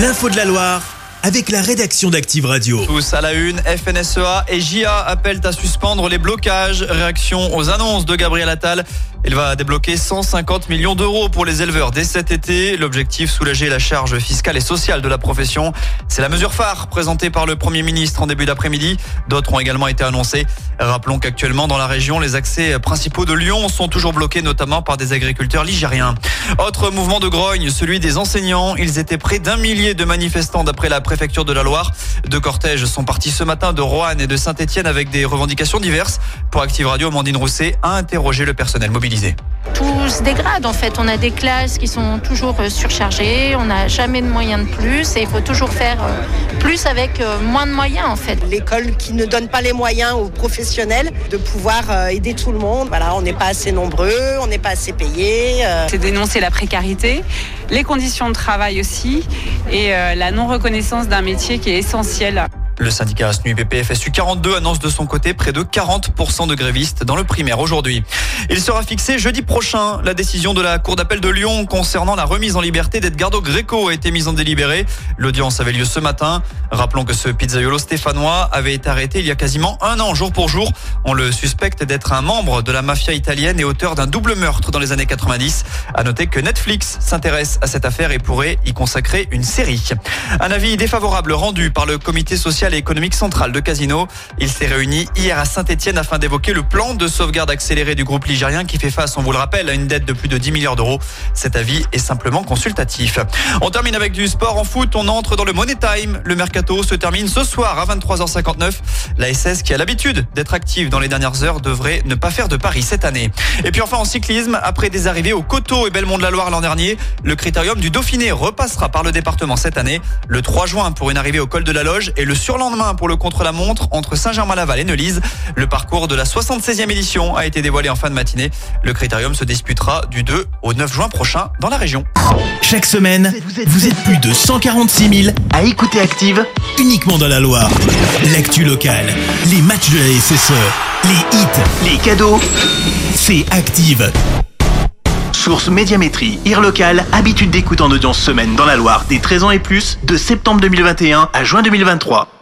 L'info de la Loire avec la rédaction d'Active Radio. Tous à la une, FNSEA et JA appellent à suspendre les blocages. Réaction aux annonces de Gabriel Attal. Il va débloquer 150 millions d'euros pour les éleveurs dès cet été. L'objectif, soulager la charge fiscale et sociale de la profession. C'est la mesure phare présentée par le Premier ministre en début d'après-midi. D'autres ont également été annoncés. Rappelons qu'actuellement dans la région, les accès principaux de Lyon sont toujours bloqués, notamment par des agriculteurs ligériens. Autre mouvement de grogne, celui des enseignants. Ils étaient près d'un millier de manifestants d'après la préfecture de la Loire. Deux cortèges sont partis ce matin de Roanne et de Saint-Etienne avec des revendications diverses. Pour Active Radio, Amandine Rousset a interrogé le personnel Tout se dégrade en fait. On a des classes qui sont toujours euh, surchargées, on n'a jamais de moyens de plus et il faut toujours faire euh, plus avec euh, moins de moyens en fait. L'école qui ne donne pas les moyens aux professionnels de pouvoir aider tout le monde. Voilà, on n'est pas assez nombreux, on n'est pas assez payés. C'est dénoncer la précarité, les conditions de travail aussi et la non-reconnaissance d'un métier qui est essentiel. Le syndicat SNU PPFSU 42 annonce de son côté près de 40% de grévistes dans le primaire aujourd'hui. Il sera fixé jeudi prochain. La décision de la Cour d'appel de Lyon concernant la remise en liberté d'Edgardo Greco a été mise en délibéré. L'audience avait lieu ce matin. Rappelons que ce pizzaiolo stéphanois avait été arrêté il y a quasiment un an, jour pour jour. On le suspecte d'être un membre de la mafia italienne et auteur d'un double meurtre dans les années 90. À noter que Netflix s'intéresse à cette affaire et pourrait y consacrer une série. Un avis défavorable rendu par le comité social économique centrale de Casino. Il s'est réuni hier à Saint-Etienne afin d'évoquer le plan de sauvegarde accéléré du groupe ligérien qui fait face, on vous le rappelle, à une dette de plus de 10 milliards d'euros. Cet avis est simplement consultatif. On termine avec du sport en foot. On entre dans le Money Time. Le mercato se termine ce soir à 23h59. La SS, qui a l'habitude d'être active dans les dernières heures, devrait ne pas faire de paris cette année. Et puis enfin en cyclisme, après des arrivées au Coteau et Belmont de la Loire l'an dernier, le critérium du Dauphiné repassera par le département cette année. Le 3 juin pour une arrivée au col de la Loge et le surlendemain lendemain pour le contre-la-montre entre Saint-Germain-Laval et Neulise. Le parcours de la 76e édition a été dévoilé en fin de matinée. Le critérium se disputera du 2 au 9 juin prochain dans la région. Chaque semaine, vous êtes plus de 146 000 à écouter Active uniquement dans la Loire. L'actu locale, les matchs de la SSE, les hits, les cadeaux, c'est Active. Source Médiamétrie, IR local, habitude d'écoute en audience semaine dans la Loire des 13 ans et plus, de septembre 2021 à juin 2023.